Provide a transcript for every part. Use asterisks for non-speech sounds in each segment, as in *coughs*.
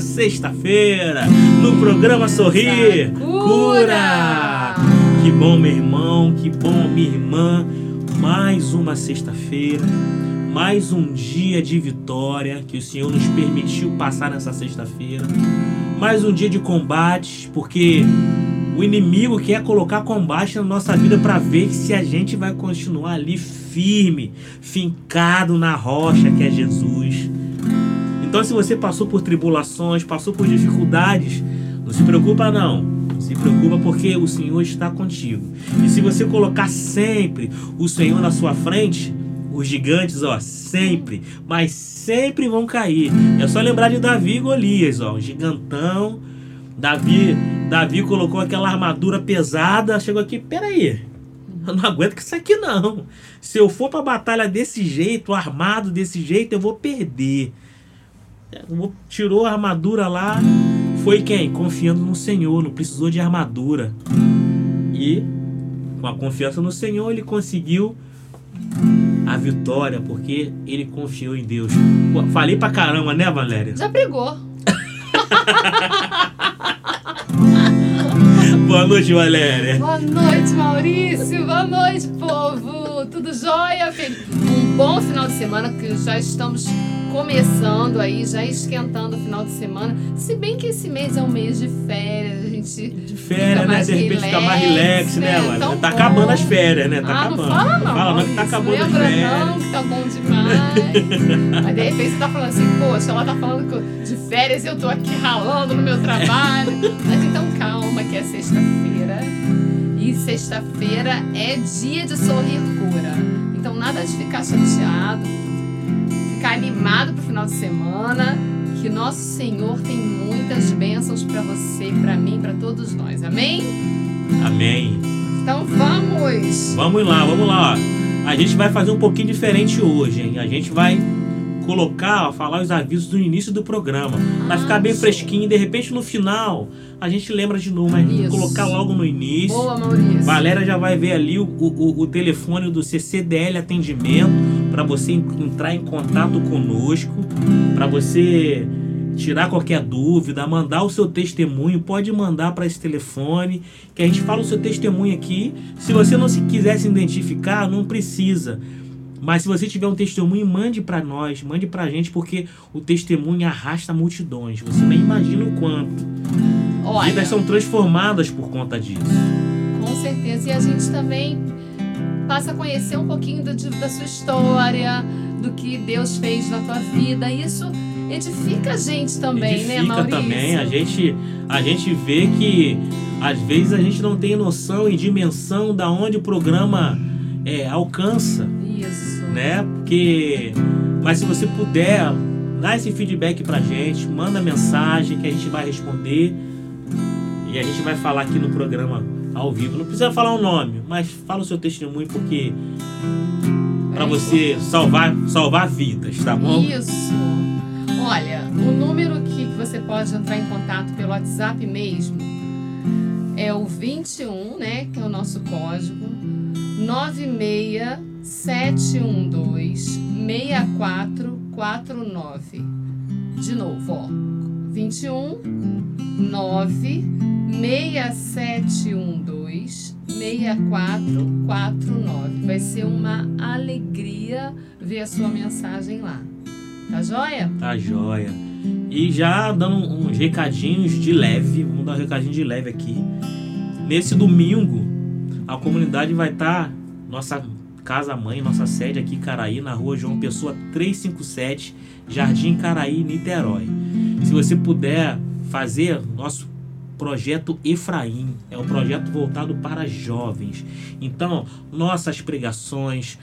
Sexta-feira, no programa Sorrir Cura. Que bom, meu irmão, que bom, minha irmã. Mais uma sexta-feira, mais um dia de vitória que o Senhor nos permitiu passar nessa sexta-feira. Mais um dia de combate, porque o inimigo quer colocar combate na nossa vida para ver se a gente vai continuar ali fincado na rocha que é Jesus. Então, se você passou por tribulações, passou por dificuldades, não se preocupa não. Se preocupa porque o Senhor está contigo. E se você colocar sempre o Senhor na sua frente, os gigantes, ó, sempre, mas sempre vão cair. É só lembrar de Davi e Golias, ó, o gigantão. Davi, Davi colocou aquela armadura pesada, chegou aqui, peraí, eu não aguento com isso aqui não. Se eu for para batalha desse jeito, armado desse jeito, eu vou perder. Tirou a armadura lá. Foi quem? Confiando no Senhor, não precisou de armadura. E com a confiança no Senhor, ele conseguiu a vitória, porque ele confiou em Deus. Pô, falei pra caramba, né, Valéria? Já pregou. *laughs* Boa noite, Valéria. Boa noite, Maurício. Boa noite, povo. Tudo jóia? Um bom final de semana que já estamos começando aí, já esquentando o final de semana. Se bem que esse mês é um mês de férias, a gente. De férias, né? De repente fica mais relax, né, né? Então, tá bom. acabando as férias, né? Tá ah, acabando. Não fala não. Fala não que tá acabando Lembra as férias. não que tá bom demais. Mas de repente você tá falando assim, poxa, ela tá falando de férias e eu tô aqui ralando no meu trabalho. *laughs* Mas então calma, que é sexta-feira. E sexta-feira é dia de sorrir cura. Então nada de ficar chateado ficar animado pro final de semana, que nosso Senhor tem muitas bênçãos para você, para mim, para todos nós. Amém? Amém. Então vamos. Vamos lá, vamos lá. A gente vai fazer um pouquinho diferente hoje, hein? A gente vai colocar, falar os avisos do início do programa. Vai ah, ficar bem show. fresquinho e de repente no final a gente lembra de novo, mas Isso. colocar logo no início. Boa, Maurício. Valéria já vai ver ali o, o, o telefone do CCDL Atendimento para você entrar em contato conosco, para você tirar qualquer dúvida, mandar o seu testemunho, pode mandar para esse telefone, que a gente fala o seu testemunho aqui. Se você não se quiser se identificar, não precisa. Mas se você tiver um testemunho, mande para nós, mande para a gente, porque o testemunho arrasta multidões. Você nem imagina o quanto. Olha, Vidas são transformadas por conta disso. Com certeza. E a gente também passa a conhecer um pouquinho do, da sua história, do que Deus fez na tua vida. Isso edifica a gente também, edifica né, Maurício? também. A gente, a gente vê que às vezes a gente não tem noção e dimensão da onde o programa é, alcança. Isso. Né? Porque. Mas se você puder, dá esse feedback pra gente, manda mensagem que a gente vai responder. E a gente vai falar aqui no programa ao vivo. Não precisa falar o nome, mas fala o seu testemunho porque para É você salvar salvar vidas, tá bom? Isso. Olha, o número que você pode entrar em contato pelo WhatsApp mesmo é o 21, né? Que é o nosso código. 96712 6449. De novo, ó. 21 96712 6449. Vai ser uma alegria ver a sua mensagem lá. Tá joia? Tá joia. E já dando uns recadinhos de leve, vamos dar um recadinho de leve aqui. Nesse domingo, a comunidade vai estar, nossa casa mãe, nossa sede aqui em Caraí, na rua João Pessoa 357, Jardim Caraí, Niterói. Se você puder fazer nosso projeto Efraim, é um projeto voltado para jovens. Então, nossas pregações,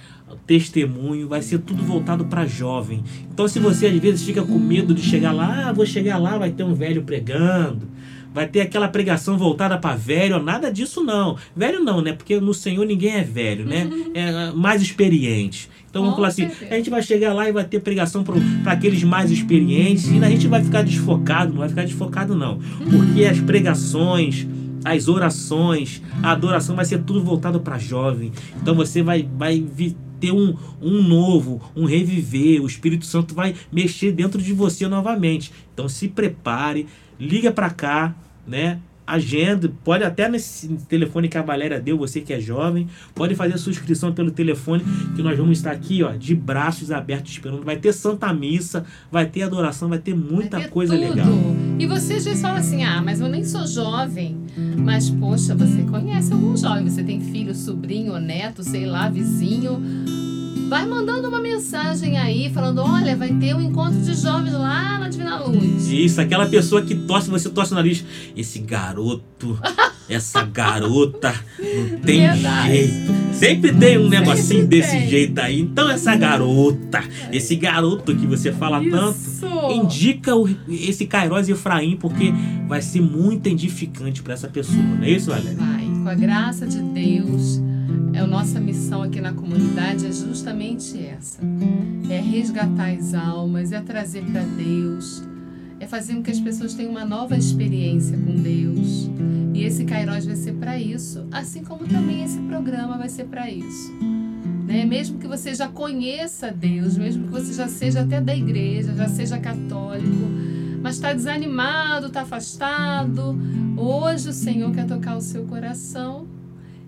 testemunho, vai ser tudo voltado para jovem. Então, se você às vezes fica com medo de chegar lá, ah, vou chegar lá, vai ter um velho pregando, vai ter aquela pregação voltada para velho, nada disso não. Velho não, né? Porque no Senhor ninguém é velho, né? *laughs* É mais experiente. Então vamos falar assim, a gente vai chegar lá e vai ter pregação para aqueles mais experientes e a gente vai ficar desfocado, não vai ficar desfocado não. Porque as pregações, as orações, a adoração vai ser tudo voltado para jovem. Então você vai, vai ter um, um novo, um reviver. O Espírito Santo vai mexer dentro de você novamente. Então se prepare, liga para cá, né? Agenda, pode até nesse telefone que a Valéria deu, você que é jovem, pode fazer a sua inscrição pelo telefone, que nós vamos estar aqui, ó, de braços abertos esperando. Vai ter Santa Missa, vai ter adoração, vai ter muita Vai ter coisa tudo. legal. E você às vezes fala assim: ah, mas eu nem sou jovem. Mas, poxa, você conhece algum jovem, você tem filho, sobrinho, neto, sei lá, vizinho. Vai mandando uma mensagem aí, falando: olha, vai ter um encontro de jovens lá na Divina Luz. Isso, aquela pessoa que torce, você torce o nariz. Esse garoto, essa garota, não tem Verdade. jeito. Sempre tem um negocinho Sempre desse tem. jeito aí. Então, essa garota, esse garoto que você fala tanto, Isso! indica o- esse Kairos Efraim, porque vai ser muito edificante para essa pessoa. Não é isso, Valéria? Vai, com a graça de Deus, é a nossa missão aqui na comunidade é justamente essa. É resgatar as almas, é trazer para Deus, é fazer com que as pessoas tenham uma nova experiência com Deus. E esse Kairos vai ser para isso, assim como também esse programa vai ser para isso. Né? Mesmo que você já conheça Deus, mesmo que você já seja até da igreja, já seja católico, mas está desanimado, está afastado, Hoje o Senhor quer tocar o seu coração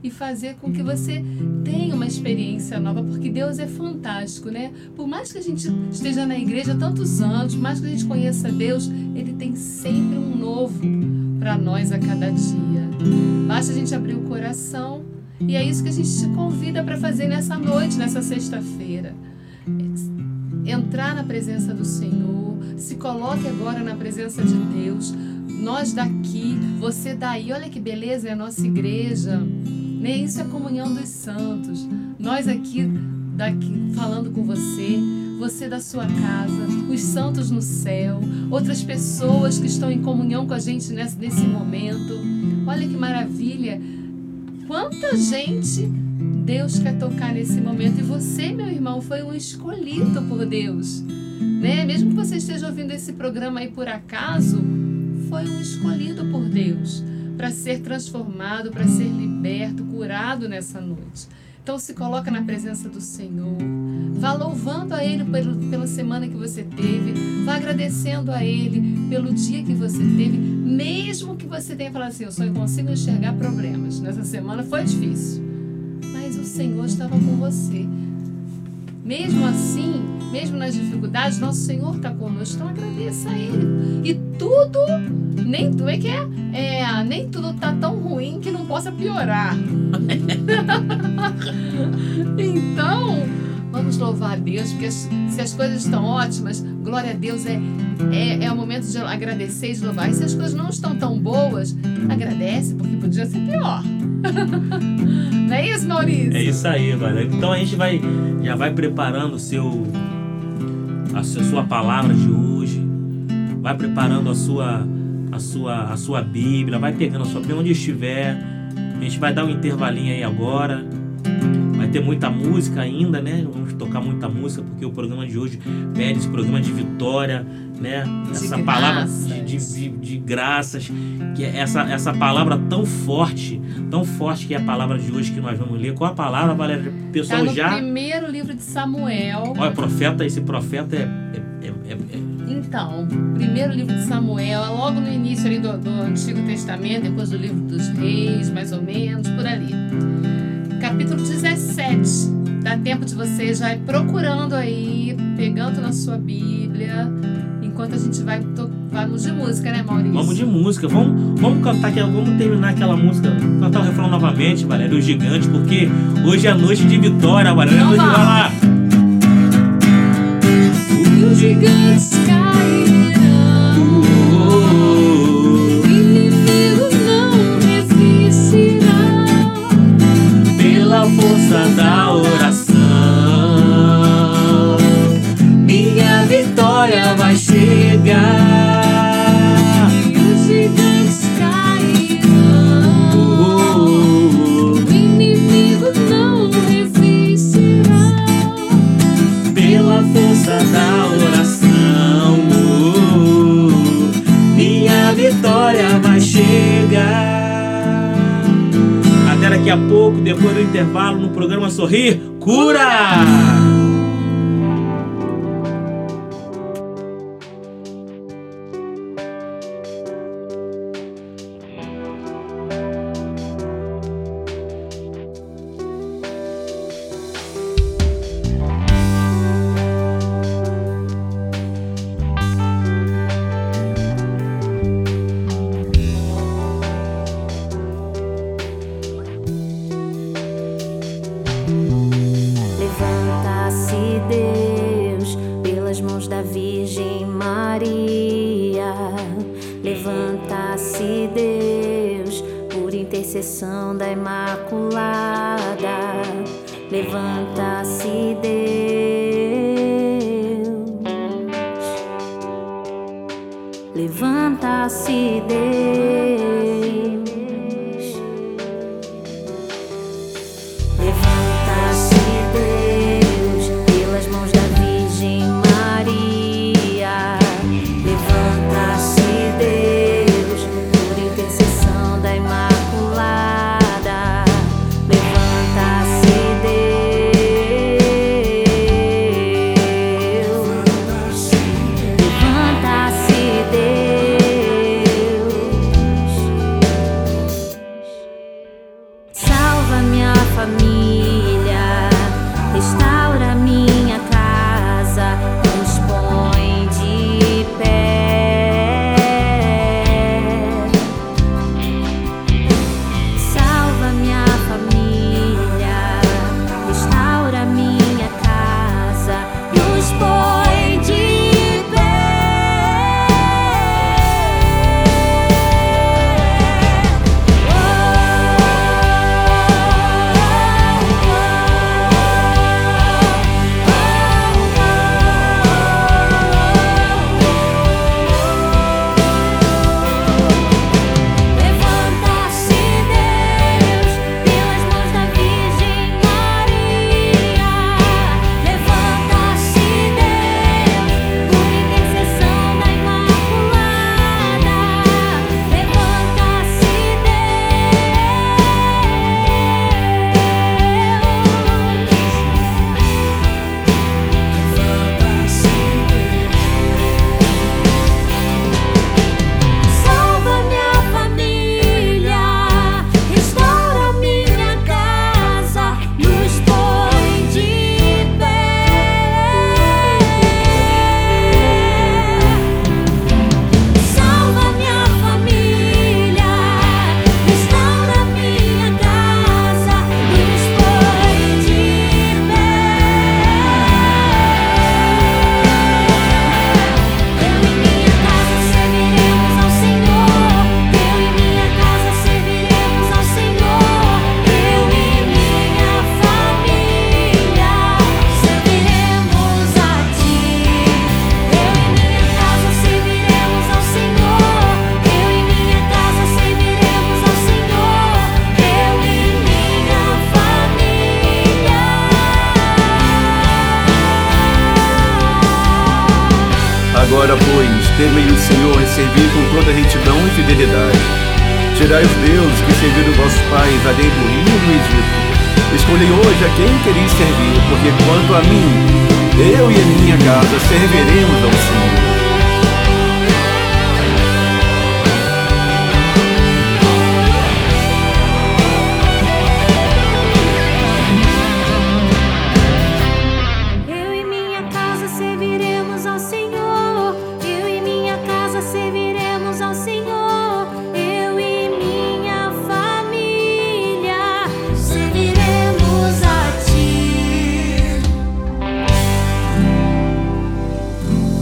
e fazer com que você tenha uma experiência nova, porque Deus é fantástico, né? Por mais que a gente esteja na igreja tantos anos, por mais que a gente conheça Deus, Ele tem sempre um novo para nós a cada dia. Basta a gente abrir o coração e é isso que a gente te convida para fazer nessa noite, nessa sexta-feira. Entrar na presença do Senhor, se coloque agora na presença de Deus. Nós daqui, você daí, olha que beleza é a nossa igreja. Né? Isso é comunhão dos santos. Nós aqui, daqui falando com você, você da sua casa, os santos no céu, outras pessoas que estão em comunhão com a gente nesse, nesse momento. Olha que maravilha! Quanta gente Deus quer tocar nesse momento. E você, meu irmão, foi um escolhido por Deus. Né? Mesmo que você esteja ouvindo esse programa aí por acaso, foi um escolhido por Deus para ser transformado, para ser liberto, curado nessa noite. Então se coloca na presença do Senhor. Vá louvando a Ele pelo, pela semana que você teve. Vá agradecendo a Ele pelo dia que você teve. Mesmo que você tenha falado assim, eu só consigo enxergar problemas. Nessa semana foi difícil. Mas o Senhor estava com você. Mesmo assim, mesmo nas dificuldades, nosso Senhor está conosco. Então agradeça a Ele. E tudo, nem tudo é que é, é, nem tudo tá tão ruim que não possa piorar. *laughs* então, vamos louvar a Deus, porque as- se as coisas estão ótimas, glória a Deus, é, é, é o momento de agradecer e de louvar. E se as coisas não estão tão boas, agradece, porque podia ser pior. *laughs* não é isso, Maurício? É isso aí, Valéria. Então a gente vai já vai preparando o seu a sua, palavra de hoje, vai preparando a sua a sua, a sua Bíblia, vai pegando a sua Bíblia onde estiver. A gente vai dar um intervalinho aí agora. Vai ter muita música ainda, né? Vamos tocar muita música, porque o programa de hoje pede esse programa de vitória, né? Essa palavra de, de, de, de, graças, que é essa, essa palavra tão forte, tão forte que é a palavra de hoje que nós vamos ler. Qual a palavra, Valéria? O pessoal tá no já. primeiro livro de Samuel. Olha, profeta, esse profeta é, é, é, é então, primeiro livro de Samuel, é logo no início ali do, do Antigo Testamento, depois do livro dos Reis, mais ou menos, por ali. Capítulo 17. Dá tempo de você já ir procurando aí, pegando na sua Bíblia, enquanto a gente vai vamos de música, né, Maurício? Vamos de música. Vamos, vamos cantar aqui, vamos terminar aquela música, cantar o refrão novamente, Valéria, o gigante, porque hoje é a noite de vitória, Valéria. Então, vai lá. Os gigantes Pela daqui a pouco, depois do intervalo, no programa Sorrir Cura!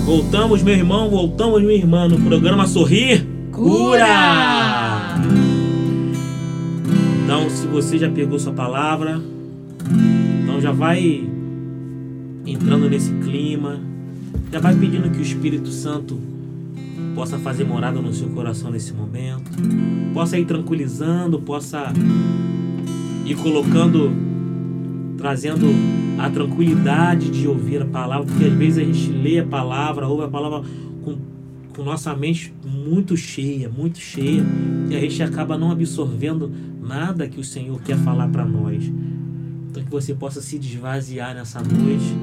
Voltamos, meu irmão, voltamos, minha irmã, no programa Sorrir Cura. Então, se você já pegou sua palavra, então já vai entrando nesse clima, já vai pedindo que o Espírito Santo possa fazer morada no seu coração nesse momento, possa ir tranquilizando, possa ir colocando, trazendo a tranquilidade de ouvir a palavra, porque às vezes a gente lê a palavra, ouve a palavra com, com nossa mente muito cheia, muito cheia, e a gente acaba não absorvendo nada que o Senhor quer falar para nós. Então que você possa se desvaziar nessa noite,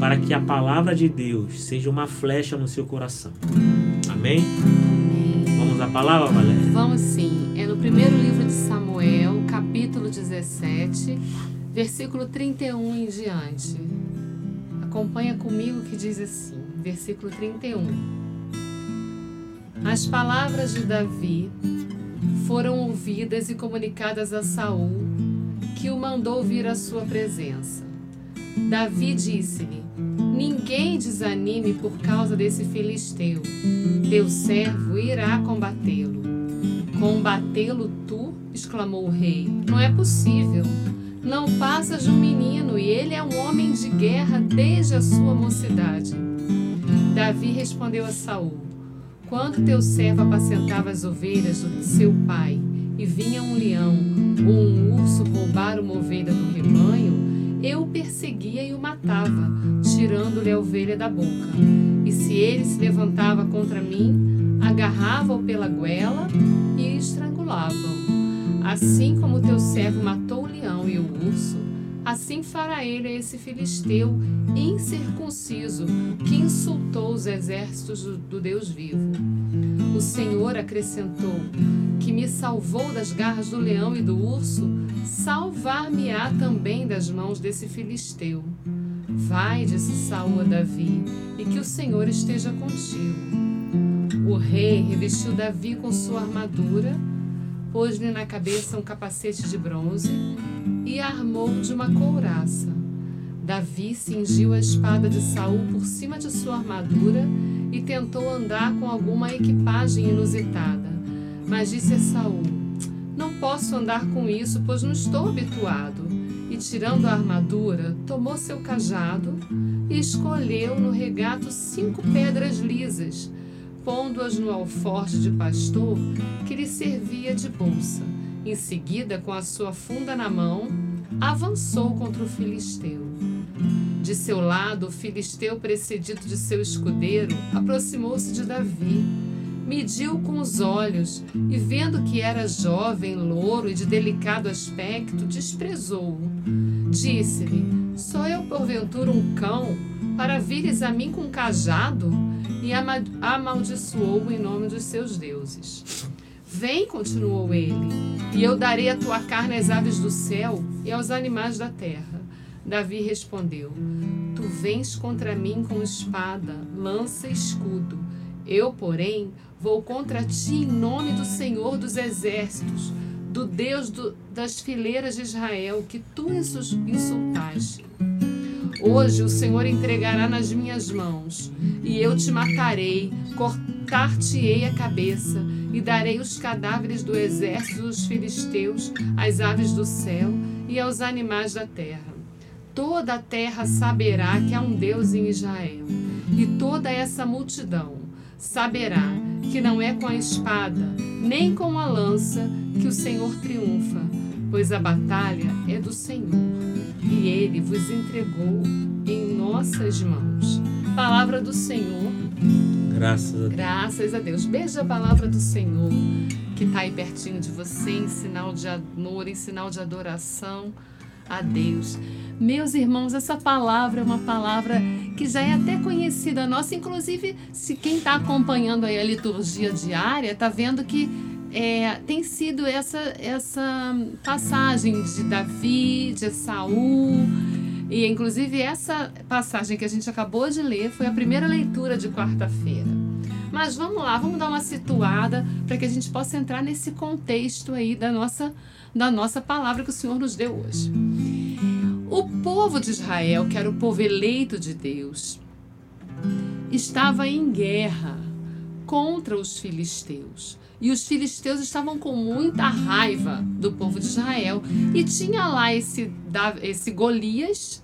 para que a palavra de Deus seja uma flecha no seu coração. Amém? Amém. Vamos à palavra, Valéria? Vamos sim. É no primeiro livro de Samuel, capítulo 17 versículo 31 em diante. Acompanha comigo que diz assim, versículo 31. As palavras de Davi foram ouvidas e comunicadas a Saul, que o mandou vir à sua presença. Davi disse-lhe: Ninguém desanime por causa desse filisteu. Teu servo irá combatê-lo. Combatê-lo tu? exclamou o rei. Não é possível não passa de um menino e ele é um homem de guerra desde a sua mocidade. Davi respondeu a Saul: Quando teu servo apacentava as ovelhas do seu pai e vinha um leão ou um urso roubar uma ovelha do rebanho, eu o perseguia e o matava, tirando-lhe a ovelha da boca. E se ele se levantava contra mim, agarrava-o pela goela e estrangulava-o. Assim como teu servo matou o leão e o urso, assim fará ele a esse filisteu incircunciso que insultou os exércitos do Deus vivo. O Senhor acrescentou: Que me salvou das garras do leão e do urso, salvar-me-á também das mãos desse filisteu. Vai, disse Saul a Davi, e que o Senhor esteja contigo. O rei revestiu Davi com sua armadura pôs-lhe na cabeça um capacete de bronze e armou de uma couraça. Davi cingiu a espada de Saul por cima de sua armadura e tentou andar com alguma equipagem inusitada. Mas disse a Saul: Não posso andar com isso, pois não estou habituado. E tirando a armadura, tomou seu cajado e escolheu no regato cinco pedras lisas pondo-as no alforje de pastor que lhe servia de bolsa. Em seguida, com a sua funda na mão, avançou contra o filisteu. De seu lado, o filisteu, precedido de seu escudeiro, aproximou-se de Davi. Mediu com os olhos e, vendo que era jovem, louro e de delicado aspecto, desprezou-o. Disse-lhe: Sou eu, porventura, um cão, para vires a mim com cajado? E amaldiçoou em nome dos seus deuses. Vem, continuou ele, e eu darei a tua carne às aves do céu e aos animais da terra. Davi respondeu: Tu vens contra mim com espada, lança e escudo. Eu, porém, vou contra ti em nome do Senhor dos exércitos, do Deus do, das fileiras de Israel, que tu insultaste. Hoje o Senhor entregará nas minhas mãos, e eu te matarei, cortar-te-ei a cabeça, e darei os cadáveres do exército dos filisteus às aves do céu e aos animais da terra. Toda a terra saberá que há um Deus em Israel, e toda essa multidão saberá que não é com a espada, nem com a lança que o Senhor triunfa, pois a batalha é do Senhor e ele vos entregou em nossas mãos. palavra do Senhor. Graças a Deus. Graças a Deus. Beija a palavra do Senhor que está aí pertinho de você, em sinal de amor, em sinal de adoração a Deus. Meus irmãos, essa palavra é uma palavra que já é até conhecida nossa, inclusive se quem está acompanhando aí a liturgia diária está vendo que é, tem sido essa essa passagem de Davi, de Saul e inclusive essa passagem que a gente acabou de ler foi a primeira leitura de quarta-feira. Mas vamos lá, vamos dar uma situada para que a gente possa entrar nesse contexto aí da nossa da nossa palavra que o Senhor nos deu hoje. O povo de Israel, que era o povo eleito de Deus, estava em guerra contra os filisteus. E os filisteus estavam com muita raiva do povo de Israel. E tinha lá esse, esse Golias.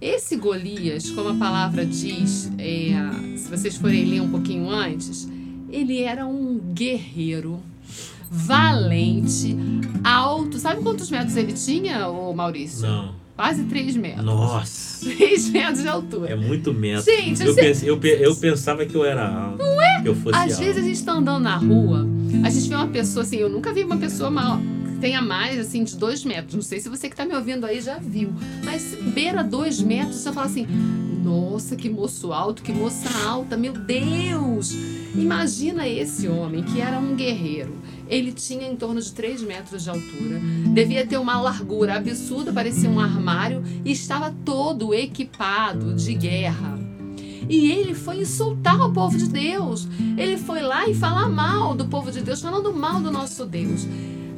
Esse Golias, como a palavra diz, é, se vocês forem ler um pouquinho antes, ele era um guerreiro valente, alto. Sabe quantos metros ele tinha, ô Maurício? Não. Quase 3 metros. Nossa. 3 metros de altura. É muito metro. Gente, eu, você... pense, eu, eu, pensava que eu era alto. Não é? Que eu fosse Às alto. vezes a gente tá andando na rua, a gente vê uma pessoa assim, eu nunca vi uma pessoa mal, que tenha mais assim de 2 metros. Não sei se você que tá me ouvindo aí já viu. Mas beira 2 metros, você fala assim, nossa, que moço alto, que moça alta, meu Deus! Imagina esse homem que era um guerreiro. Ele tinha em torno de 3 metros de altura, devia ter uma largura absurda, parecia um armário, e estava todo equipado de guerra. E ele foi insultar o povo de Deus. Ele foi lá e falar mal do povo de Deus, falando mal do nosso Deus.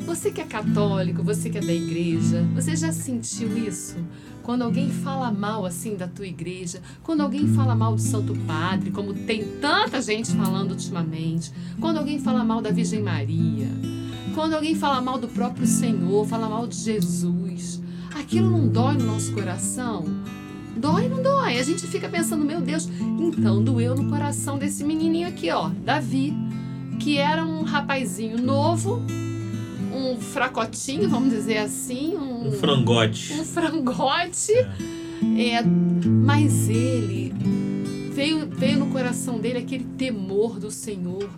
Você que é católico, você que é da igreja, você já sentiu isso? Quando alguém fala mal assim da tua igreja, quando alguém fala mal do Santo Padre, como tem tanta gente falando ultimamente, quando alguém fala mal da Virgem Maria, quando alguém fala mal do próprio Senhor, fala mal de Jesus, aquilo não dói no nosso coração? Dói, não dói? A gente fica pensando, meu Deus, então doeu no coração desse menininho aqui, ó, Davi, que era um rapazinho novo, um fracotinho, vamos dizer assim. Um, um frangote. Um frangote. É. é. mas ele veio, veio no coração dele aquele temor do Senhor.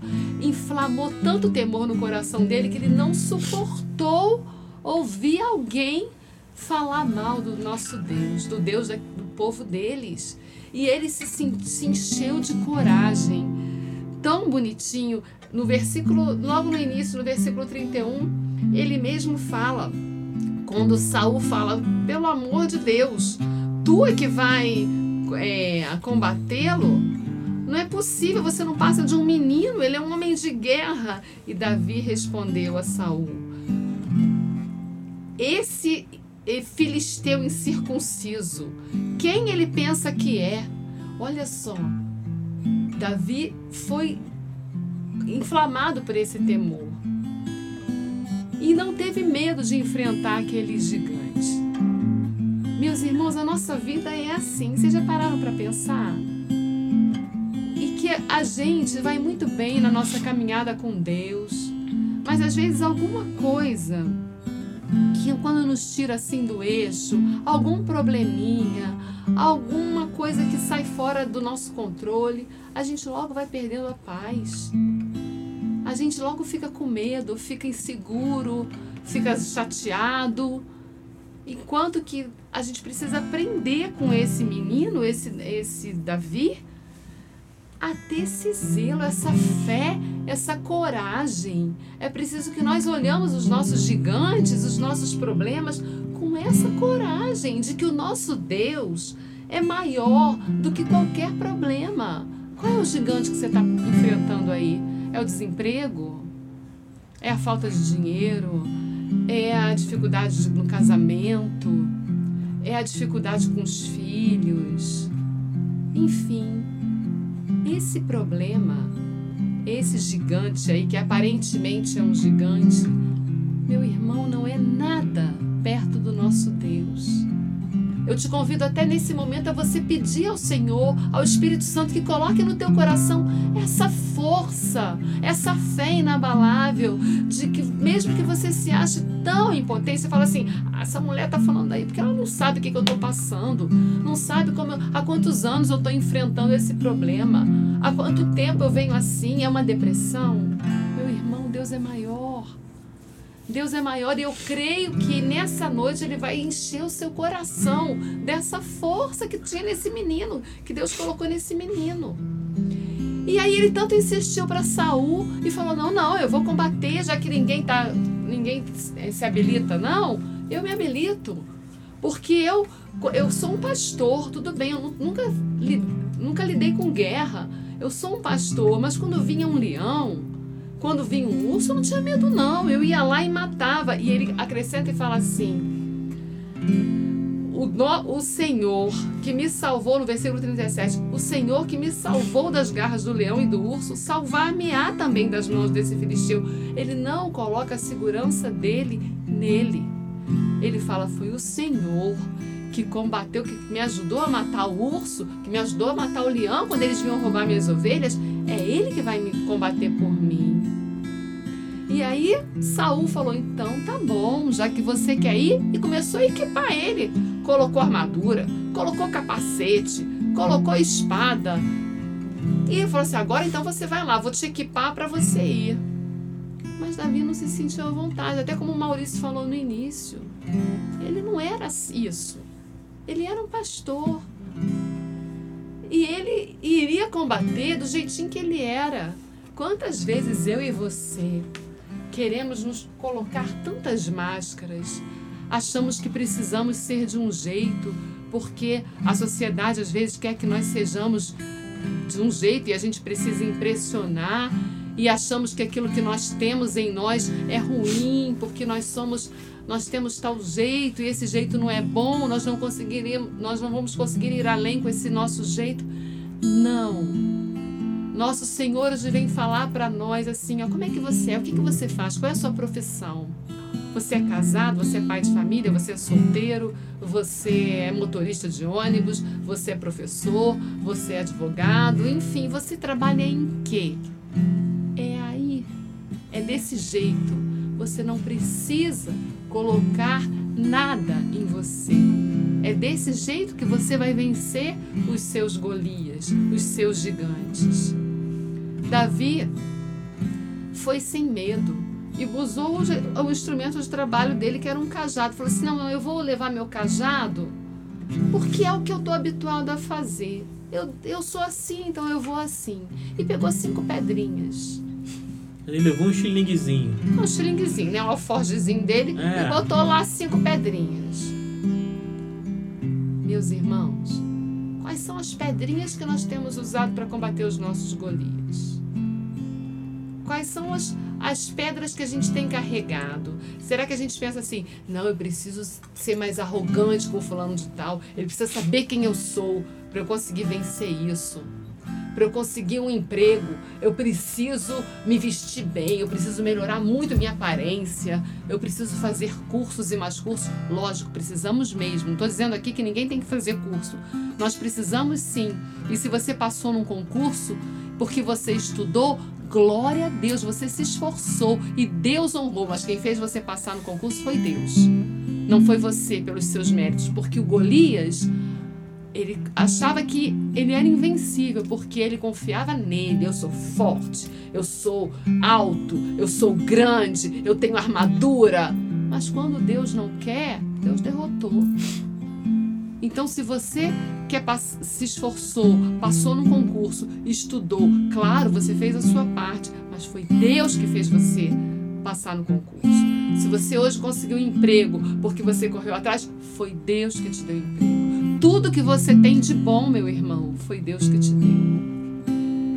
Inflamou tanto temor no coração dele que ele não suportou ouvir alguém falar mal do nosso Deus, do Deus do povo deles. E ele se, se encheu de coragem. Tão bonitinho. No versículo, logo no início, no versículo 31, ele mesmo fala, quando Saul fala, pelo amor de Deus, tu é que vai é, combatê-lo? Não é possível, você não passa de um menino, ele é um homem de guerra. E Davi respondeu a Saul: Esse filisteu incircunciso, quem ele pensa que é? Olha só, Davi foi inflamado por esse temor e não teve medo de enfrentar aquele gigante. Meus irmãos, a nossa vida é assim. Vocês já pararam para pensar? E que a gente vai muito bem na nossa caminhada com Deus, mas às vezes alguma coisa que quando nos tira assim do eixo, algum probleminha, alguma coisa que sai fora do nosso controle, a gente logo vai perdendo a paz a gente logo fica com medo, fica inseguro, fica chateado. Enquanto que a gente precisa aprender com esse menino, esse, esse Davi, a ter esse zelo, essa fé, essa coragem. É preciso que nós olhamos os nossos gigantes, os nossos problemas com essa coragem de que o nosso Deus é maior do que qualquer problema. Qual é o gigante que você está enfrentando aí? É o desemprego? É a falta de dinheiro? É a dificuldade no casamento? É a dificuldade com os filhos? Enfim, esse problema, esse gigante aí, que aparentemente é um gigante, meu irmão, não é nada perto do nosso Deus. Eu te convido até nesse momento a você pedir ao Senhor, ao Espírito Santo, que coloque no teu coração essa força, essa fé inabalável, de que mesmo que você se ache tão impotente, você fala assim: ah, essa mulher tá falando aí porque ela não sabe o que, que eu tô passando, não sabe como eu, há quantos anos eu tô enfrentando esse problema, há quanto tempo eu venho assim, é uma depressão. Meu irmão, Deus é maior. Deus é maior e eu creio que nessa noite Ele vai encher o seu coração dessa força que tinha nesse menino, que Deus colocou nesse menino. E aí ele tanto insistiu para Saul e falou: "Não, não, eu vou combater, já que ninguém tá ninguém se habilita, não. Eu me habilito. Porque eu eu sou um pastor, tudo bem, eu nunca nunca lidei com guerra. Eu sou um pastor, mas quando vinha um leão, quando vinha um urso, eu não tinha medo não. Eu ia lá e matava. E ele acrescenta e fala assim: o, no, o Senhor que me salvou, no versículo 37, o Senhor que me salvou das garras do leão e do urso, salvar-me-á também das mãos desse filisteu. Ele não coloca a segurança dele nele. Ele fala: Foi o Senhor que combateu, que me ajudou a matar o urso, que me ajudou a matar o leão quando eles vinham roubar minhas ovelhas. É ele que vai me combater por. E aí Saul falou: então tá bom, já que você quer ir, e começou a equipar ele colocou armadura, colocou capacete, colocou espada. E falou assim: agora então você vai lá, vou te equipar para você ir. Mas Davi não se sentiu à vontade, até como o Maurício falou no início. Ele não era isso. Ele era um pastor. E ele iria combater do jeitinho que ele era. Quantas vezes eu e você queremos nos colocar tantas máscaras, achamos que precisamos ser de um jeito, porque a sociedade às vezes quer que nós sejamos de um jeito e a gente precisa impressionar e achamos que aquilo que nós temos em nós é ruim, porque nós somos nós temos tal jeito e esse jeito não é bom, nós não conseguiremos, nós não vamos conseguir ir além com esse nosso jeito. Não. Nosso Senhor hoje vem falar para nós assim, ó, como é que você é? O que, que você faz? Qual é a sua profissão? Você é casado, você é pai de família, você é solteiro, você é motorista de ônibus, você é professor, você é advogado, enfim, você trabalha em quê? É aí, é desse jeito. Você não precisa colocar nada em você. É desse jeito que você vai vencer os seus Golias, os seus gigantes. Davi foi sem medo e usou o, o, instrumento de trabalho dele, que era um cajado. Falou assim: não, eu vou levar meu cajado porque é o que eu estou habituado a fazer. Eu, eu sou assim, então eu vou assim. E pegou cinco pedrinhas. Ele levou um xilinguezinho. Um xilinguezinho, né? Um alforgezinho dele é. e botou lá cinco pedrinhas. Meus irmãos, quais são as pedrinhas que nós temos usado para combater os nossos Golias? Quais são as, as pedras que a gente tem carregado? Será que a gente pensa assim, não, eu preciso ser mais arrogante com o fulano de tal, ele precisa saber quem eu sou para eu conseguir vencer isso? Para eu conseguir um emprego, eu preciso me vestir bem, eu preciso melhorar muito minha aparência, eu preciso fazer cursos e mais cursos. Lógico, precisamos mesmo. Não estou dizendo aqui que ninguém tem que fazer curso. Nós precisamos sim. E se você passou num concurso, porque você estudou, glória a Deus, você se esforçou e Deus honrou, mas quem fez você passar no concurso foi Deus. Não foi você pelos seus méritos, porque o Golias, ele achava que ele era invencível, porque ele confiava nele. Eu sou forte, eu sou alto, eu sou grande, eu tenho armadura. Mas quando Deus não quer, Deus derrotou. Então, se você quer se esforçou, passou no concurso, estudou, claro, você fez a sua parte, mas foi Deus que fez você passar no concurso. Se você hoje conseguiu um emprego porque você correu atrás, foi Deus que te deu emprego. Tudo que você tem de bom, meu irmão, foi Deus que te deu.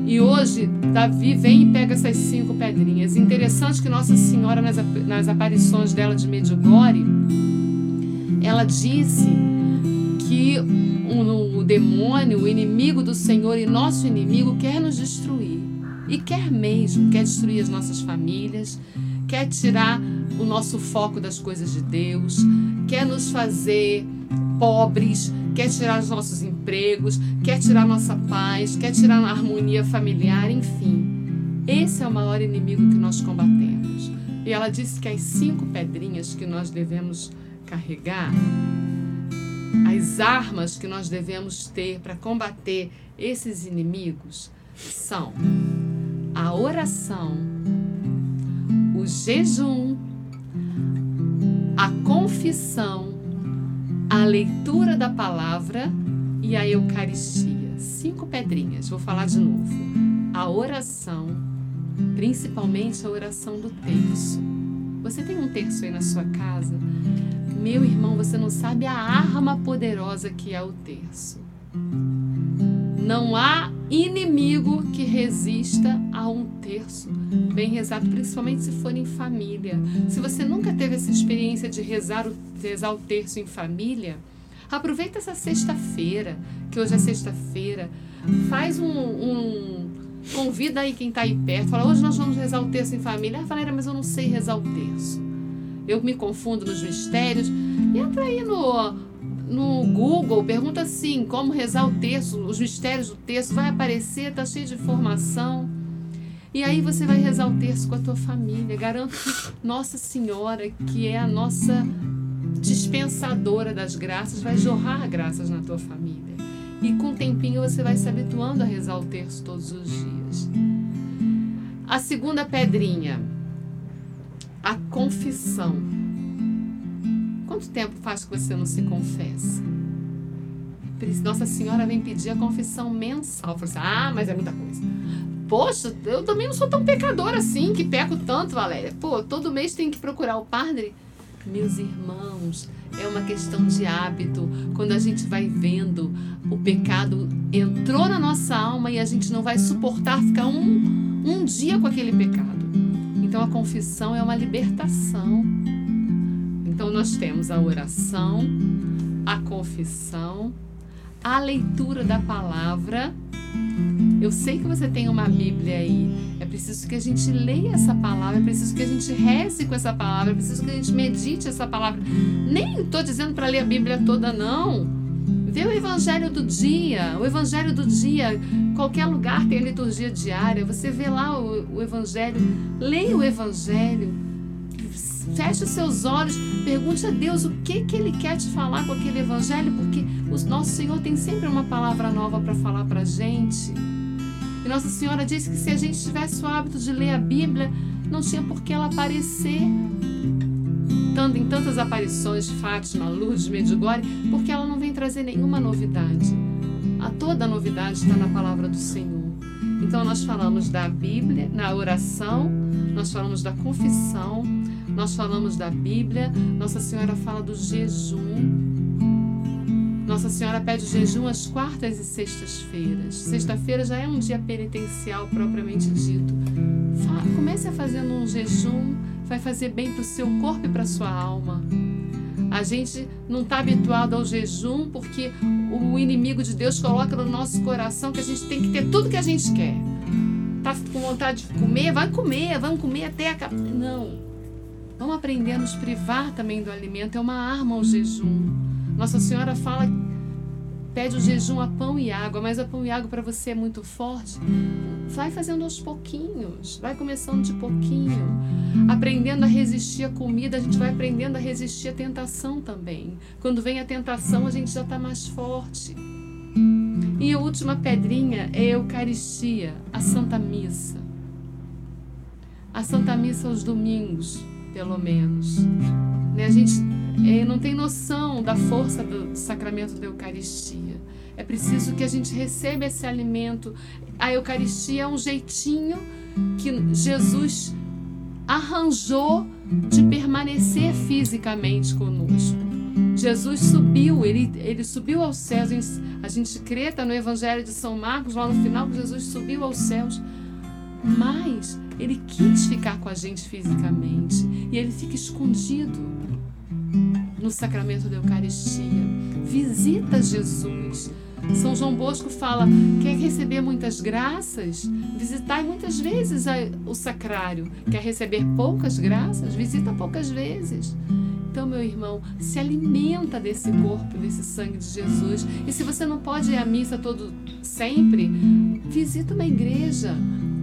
E hoje, Davi vem e pega essas cinco pedrinhas. Interessante que Nossa Senhora, nas, nas aparições dela de Medjugorje, ela disse que o, demônio, o inimigo do Senhor e nosso inimigo quer nos destruir. E quer mesmo, quer destruir as nossas famílias, quer tirar o nosso foco das coisas de Deus, quer nos fazer pobres, quer tirar os nossos empregos, quer tirar nossa paz, quer tirar a harmonia familiar, enfim. Esse é o maior inimigo que nós combatemos. E ela disse que as cinco pedrinhas que nós devemos carregar, as armas que nós devemos ter para combater esses inimigos são a oração, o jejum, a confissão, a leitura da palavra e a Eucaristia. Cinco pedrinhas, vou falar de novo. A oração, principalmente a oração do terço. Você tem um terço aí na sua casa? Meu irmão, você não sabe a arma poderosa que é o terço. Não há inimigo que resista a um terço bem rezado, principalmente se for em família. Se você nunca teve essa experiência de rezar o, rezar o terço em família, aproveita essa sexta-feira, que hoje é sexta-feira, faz um, um convida aí quem está aí perto, fala, hoje nós vamos rezar o terço em família. Ah, Valéria, mas eu não sei rezar o terço. Eu me confundo nos mistérios. Entra aí no, no Google, pergunta assim, como rezar o terço, os mistérios do terço, vai aparecer, tá cheio de informação. E aí você vai rezar o terço com a tua família. Garanto que Nossa Senhora, que é a nossa dispensadora das graças, vai jorrar graças na tua família. E com o tempinho você vai se habituando a rezar o terço todos os dias. A segunda pedrinha, a confissão. Quanto tempo faz que você não se confessa? Nossa Senhora vem pedir a confissão mensal. Assim, ah, mas é muita coisa. Poxa, eu também não sou tão pecadora assim, que peco tanto, Valéria. Pô, todo mês tem que procurar o padre. Meus irmãos, é uma questão de hábito. Quando a gente vai vendo o pecado entrou na nossa alma e a gente não vai suportar ficar um, um dia com aquele pecado. Então a confissão é uma libertação. Então nós temos a oração, a confissão, a leitura da palavra. Eu sei que você tem uma Bíblia aí. É preciso que a gente leia essa palavra, é preciso que a gente reze com essa palavra, é preciso que a gente medite essa palavra. Nem estou dizendo para ler a Bíblia toda, não. Vê o Evangelho do dia. O Evangelho do dia, qualquer lugar tem liturgia diária. Você vê lá o, o Evangelho, leia o Evangelho, feche os seus olhos, pergunte a Deus o que, que Ele quer te falar com aquele Evangelho, porque o nosso Senhor tem sempre uma palavra nova para falar para a gente. E Nossa Senhora disse que se a gente tivesse o hábito de ler a Bíblia, não tinha por que ela aparecer em tantas aparições, Fátima, Lourdes, Medjugorje, porque ela não vem trazer nenhuma novidade. A toda novidade está na palavra do Senhor. Então nós falamos da Bíblia, na oração, nós falamos da confissão, nós falamos da Bíblia, Nossa Senhora fala do jejum. Nossa Senhora pede jejum às quartas e sextas-feiras. Sexta-feira já é um dia penitencial propriamente dito. Comece a fazer um jejum vai fazer bem para o seu corpo e para a sua alma. A gente não está habituado ao jejum porque o inimigo de Deus coloca no nosso coração que a gente tem que ter tudo que a gente quer. Tá com vontade de comer? Vai comer, vamos comer até a Não. Vamos aprender a nos privar também do alimento. É uma arma o jejum. Nossa Senhora fala pede o jejum a pão e água, mas a pão e água para você é muito forte, vai fazendo aos pouquinhos, vai começando de pouquinho, aprendendo a resistir à comida, a gente vai aprendendo a resistir à tentação também. Quando vem a tentação, a gente já está mais forte. E a última pedrinha é a Eucaristia, a Santa Missa. A Santa Missa aos domingos, pelo menos. Né? A gente é, não tem noção da força do sacramento da Eucaristia. É preciso que a gente receba esse alimento. A Eucaristia é um jeitinho que Jesus arranjou de permanecer fisicamente conosco. Jesus subiu, ele, ele subiu aos céus. A gente crê, tá no Evangelho de São Marcos, lá no final, que Jesus subiu aos céus. Mas ele quis ficar com a gente fisicamente. E ele fica escondido no sacramento da Eucaristia. Visita Jesus. São João Bosco fala: quer receber muitas graças? Visitai muitas vezes o sacrário. Quer receber poucas graças? Visita poucas vezes. Então, meu irmão, se alimenta desse corpo, desse sangue de Jesus. E se você não pode ir à missa todo sempre, visita uma igreja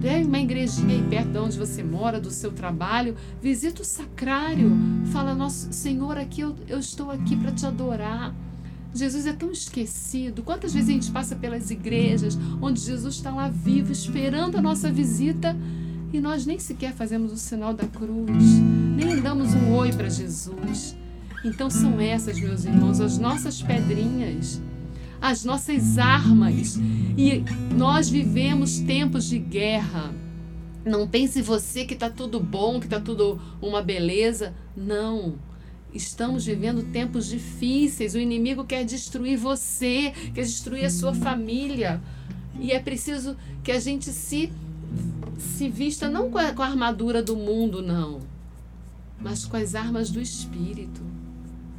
Tem uma igrejinha aí perto de onde você mora, do seu trabalho. Visita o sacrário. Fala, nosso Senhor, aqui eu, eu estou aqui para te adorar. Jesus é tão esquecido. Quantas vezes a gente passa pelas igrejas onde Jesus está lá vivo, esperando a nossa visita e nós nem sequer fazemos o sinal da cruz, nem damos um oi para Jesus. Então são essas, meus irmãos, as nossas pedrinhas, as nossas armas. E nós vivemos tempos de guerra. Não pense você que está tudo bom, que está tudo uma beleza. Não. Estamos vivendo tempos difíceis. O inimigo quer destruir você, quer destruir a sua família. E é preciso que a gente se, se vista não com a, com a armadura do mundo, não, mas com as armas do espírito.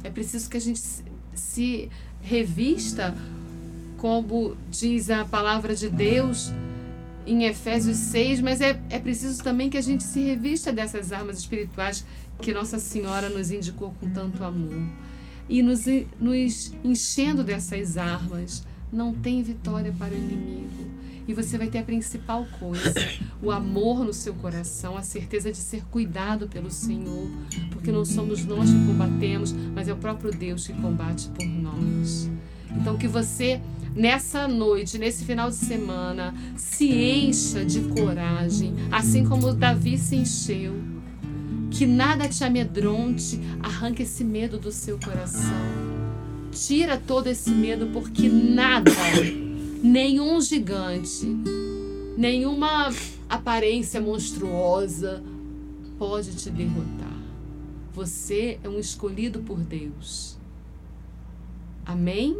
É preciso que a gente se, se revista, como diz a palavra de Deus em Efésios 6, mas é, é preciso também que a gente se revista dessas armas espirituais que Nossa Senhora nos indicou com tanto amor. E nos, nos enchendo dessas armas, não tem vitória para o inimigo. E você vai ter a principal coisa: *coughs* o amor no seu coração, a certeza de ser cuidado pelo Senhor, porque não somos nós que combatemos, mas é o próprio Deus que combate por nós. Então, que você, nessa noite, nesse final de semana, se encha de coragem, assim como Davi se encheu que nada te amedronte, arranque esse medo do seu coração. Tira todo esse medo, porque nada, nenhum gigante, nenhuma aparência monstruosa pode te derrotar. Você é um escolhido por Deus. Amém?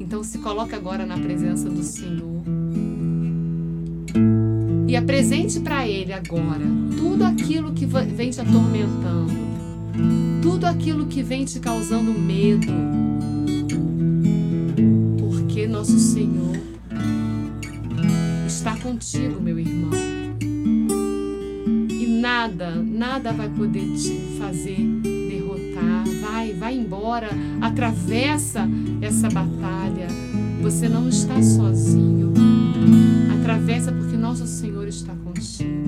Então se coloca agora na presença do Senhor e apresente para Ele agora tudo aquilo que vem te atormentando, tudo aquilo que vem te causando medo, porque nosso Senhor está contigo, meu irmão. E nada, nada vai poder te fazer derrotar. Vai, vai embora, atravessa essa batalha. Você não está sozinho. Atravessa porque nosso Senhor está contigo.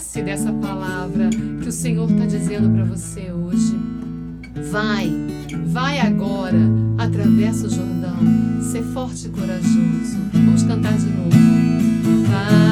Posse dessa palavra que o Senhor está dizendo para você hoje. Vai, vai agora, atravessa o Jordão, ser forte e corajoso. Vamos cantar de novo. Vai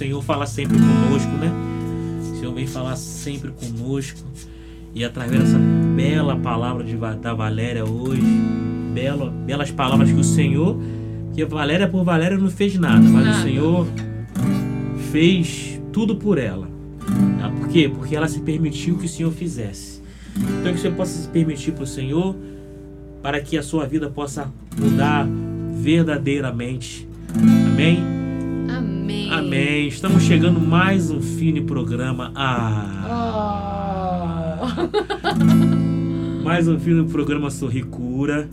Senhor fala sempre conosco, né? O Senhor vem falar sempre conosco. E através dessa bela palavra de, da Valéria hoje, bela, belas palavras que o Senhor, que a Valéria por Valéria não fez nada, mas Nada. o Senhor fez tudo por ela. Tá? Por quê? Porque ela se permitiu que o Senhor fizesse. Então que você possa se permitir para o Senhor, para que a sua vida possa mudar verdadeiramente. Amém? Amém. Estamos chegando mais um fine programa. Ah, Oh. mais um fine programa Sorri Cura.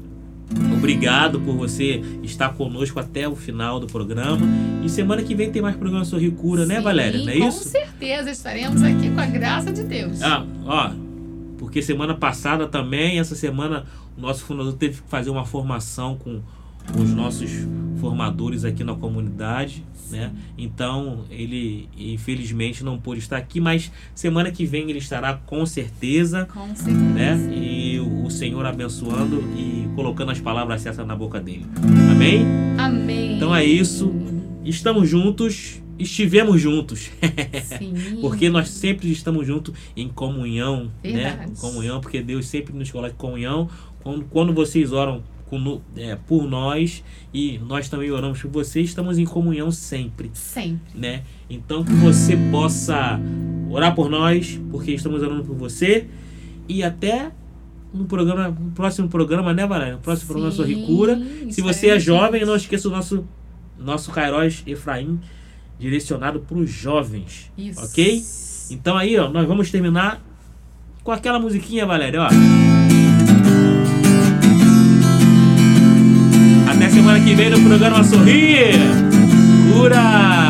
Obrigado por você estar conosco até o final do programa. E semana que vem tem mais programa Sorri Cura, né, Sim, Valéria? Não é com isso? certeza estaremos aqui com a graça de Deus. Ah, ó, porque semana passada também, essa semana, o nosso fundador teve que fazer uma formação com os nossos formadores aqui na comunidade, né? Então, ele infelizmente não pôde estar aqui, mas semana que vem ele estará com certeza, Com certeza. né? E o Senhor abençoando e colocando as palavras certas na boca dele. Amém? Amém. Então é isso. Estamos juntos, estivemos juntos. *laughs* Porque nós sempre estamos juntos em comunhão, né? Verdade. Em comunhão, porque Deus sempre nos coloca em comunhão. Quando, quando vocês oram é, por nós e nós também oramos por vocês, estamos em comunhão sempre, Sempre. né? Então que você possa orar por nós, porque estamos orando por você e até no programa, no próximo programa, né, Valéria? No próximo programa Sorri Cura. Se você é estaremos jovem, não esqueça o nosso nosso Kairos Efraim direcionado para os jovens. Isso. Ok? Então aí, ó, nós vamos terminar com aquela musiquinha, Valéria, ó. Que vem no programa Sorrir. Cura!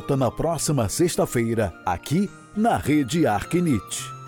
Volta na próxima sexta-feira, aqui na Rede Arquinite.